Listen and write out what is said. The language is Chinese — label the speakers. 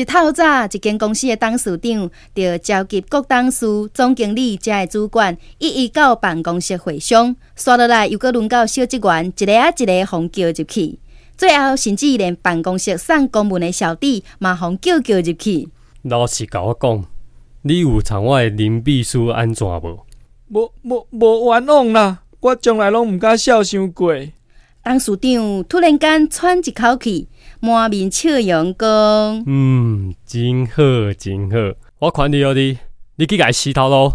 Speaker 1: 一透早，一间公司的董事长就召集各董事、总经理、遮的主管，一一到办公室会商。刷落来，又搁轮到小职员，一个啊一个互叫入去。最后，甚至连办公室送公文的小弟，嘛互叫叫入去。
Speaker 2: 老实甲我讲，你有藏我的林秘书安怎无？
Speaker 3: 无无无冤枉啦！我从来拢毋敢笑伤过。
Speaker 1: 董事长突然间喘一口气，满面笑容讲：“
Speaker 2: 嗯，真好，真好，我看你哦你，你去甲伊洗头咯。”